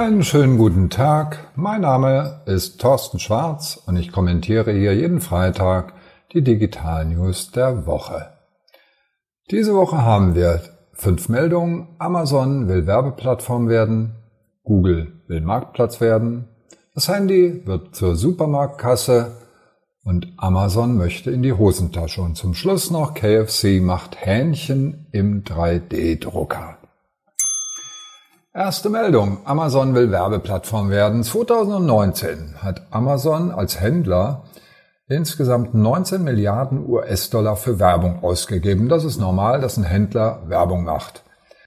Einen schönen guten Tag. Mein Name ist Thorsten Schwarz und ich kommentiere hier jeden Freitag die Digital News der Woche. Diese Woche haben wir fünf Meldungen. Amazon will Werbeplattform werden. Google will Marktplatz werden. Das Handy wird zur Supermarktkasse und Amazon möchte in die Hosentasche. Und zum Schluss noch KFC macht Hähnchen im 3D-Drucker. Erste Meldung. Amazon will Werbeplattform werden. 2019 hat Amazon als Händler insgesamt 19 Milliarden US-Dollar für Werbung ausgegeben. Das ist normal, dass ein Händler Werbung macht.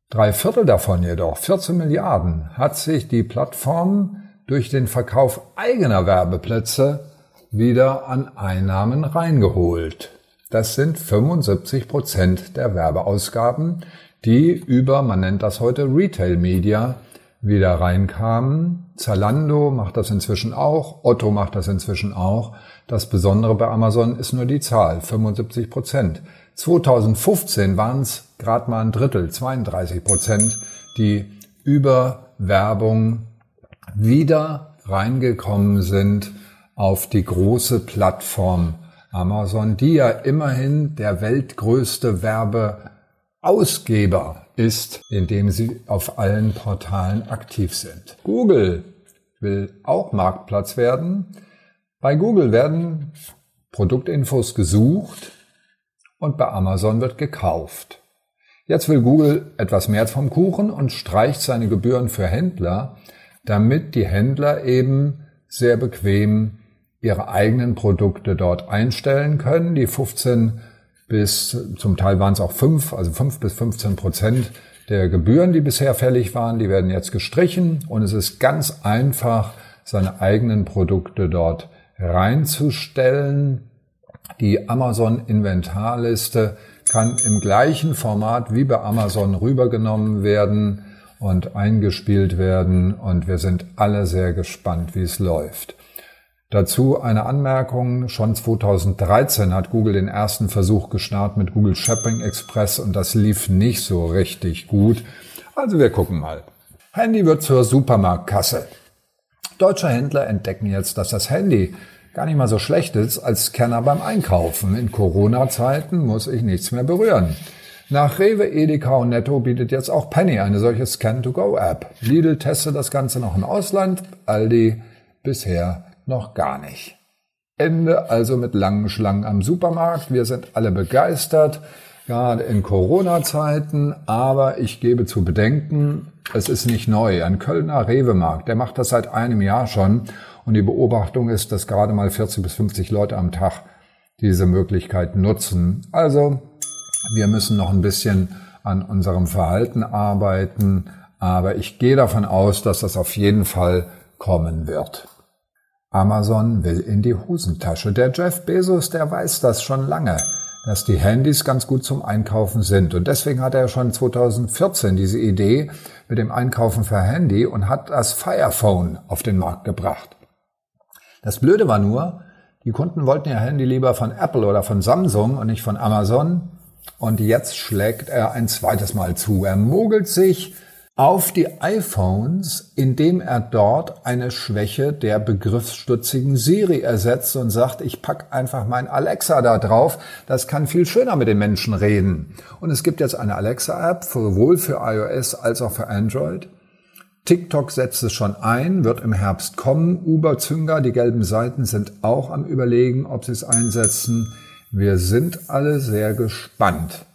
Drei Viertel davon jedoch, 14 Milliarden, hat sich die Plattform durch den Verkauf eigener Werbeplätze wieder an Einnahmen reingeholt. Das sind 75 Prozent der Werbeausgaben, die über, man nennt das heute Retail Media, wieder reinkamen. Zalando macht das inzwischen auch, Otto macht das inzwischen auch. Das Besondere bei Amazon ist nur die Zahl, 75 Prozent. 2015 waren es gerade mal ein Drittel, 32 Prozent, die über Werbung wieder reingekommen sind auf die große Plattform Amazon, die ja immerhin der weltgrößte Werbe Ausgeber ist, indem sie auf allen Portalen aktiv sind. Google will auch Marktplatz werden. Bei Google werden Produktinfos gesucht und bei Amazon wird gekauft. Jetzt will Google etwas mehr vom Kuchen und streicht seine Gebühren für Händler, damit die Händler eben sehr bequem ihre eigenen Produkte dort einstellen können. Die 15 bis, zum Teil waren es auch fünf, also fünf bis 15 Prozent der Gebühren, die bisher fällig waren, die werden jetzt gestrichen und es ist ganz einfach, seine eigenen Produkte dort reinzustellen. Die Amazon Inventarliste kann im gleichen Format wie bei Amazon rübergenommen werden und eingespielt werden und wir sind alle sehr gespannt, wie es läuft. Dazu eine Anmerkung. Schon 2013 hat Google den ersten Versuch gestartet mit Google Shopping Express und das lief nicht so richtig gut. Also wir gucken mal. Handy wird zur Supermarktkasse. Deutsche Händler entdecken jetzt, dass das Handy gar nicht mal so schlecht ist als Scanner beim Einkaufen. In Corona-Zeiten muss ich nichts mehr berühren. Nach Rewe, Edeka und Netto bietet jetzt auch Penny eine solche Scan-to-Go-App. Lidl testet das Ganze noch im Ausland, Aldi bisher noch gar nicht. Ende also mit langen Schlangen am Supermarkt. Wir sind alle begeistert, gerade in Corona-Zeiten. Aber ich gebe zu bedenken, es ist nicht neu. Ein Kölner Rewe-Markt, der macht das seit einem Jahr schon. Und die Beobachtung ist, dass gerade mal 40 bis 50 Leute am Tag diese Möglichkeit nutzen. Also, wir müssen noch ein bisschen an unserem Verhalten arbeiten. Aber ich gehe davon aus, dass das auf jeden Fall kommen wird. Amazon will in die Hosentasche. Der Jeff Bezos, der weiß das schon lange, dass die Handys ganz gut zum Einkaufen sind. Und deswegen hat er schon 2014 diese Idee mit dem Einkaufen für Handy und hat das Fire Phone auf den Markt gebracht. Das Blöde war nur, die Kunden wollten ihr Handy lieber von Apple oder von Samsung und nicht von Amazon. Und jetzt schlägt er ein zweites Mal zu. Er mogelt sich auf die iPhones, indem er dort eine Schwäche der begriffsstutzigen Siri ersetzt und sagt, ich pack einfach mein Alexa da drauf, das kann viel schöner mit den Menschen reden. Und es gibt jetzt eine Alexa-App, sowohl für iOS als auch für Android. TikTok setzt es schon ein, wird im Herbst kommen. Uber, Zünger, die gelben Seiten sind auch am Überlegen, ob sie es einsetzen. Wir sind alle sehr gespannt,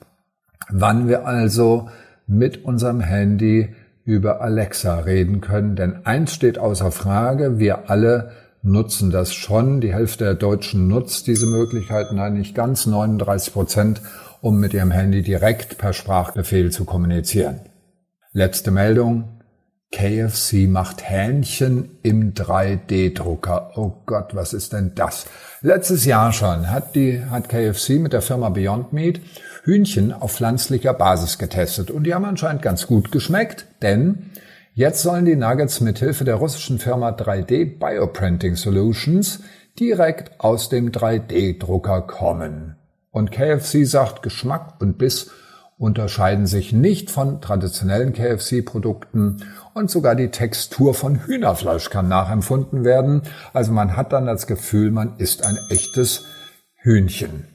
wann wir also mit unserem Handy über Alexa reden können. Denn eins steht außer Frage, wir alle nutzen das schon. Die Hälfte der Deutschen nutzt diese Möglichkeit, nein, nicht ganz 39 Prozent, um mit ihrem Handy direkt per Sprachbefehl zu kommunizieren. Letzte Meldung. KFC macht Hähnchen im 3D-Drucker. Oh Gott, was ist denn das? Letztes Jahr schon hat die, hat KFC mit der Firma Beyond Meat Hühnchen auf pflanzlicher Basis getestet und die haben anscheinend ganz gut geschmeckt, denn jetzt sollen die Nuggets mit Hilfe der russischen Firma 3D Bioprinting Solutions direkt aus dem 3D-Drucker kommen. Und KFC sagt Geschmack und Biss unterscheiden sich nicht von traditionellen KFC-Produkten und sogar die Textur von Hühnerfleisch kann nachempfunden werden. Also man hat dann das Gefühl, man isst ein echtes Hühnchen.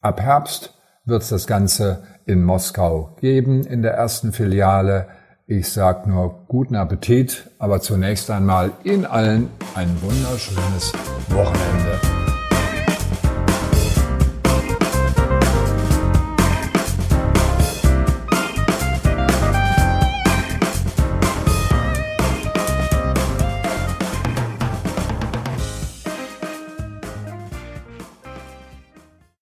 Ab Herbst wird es das Ganze in Moskau geben, in der ersten Filiale. Ich sag nur guten Appetit, aber zunächst einmal Ihnen allen ein wunderschönes Wochenende.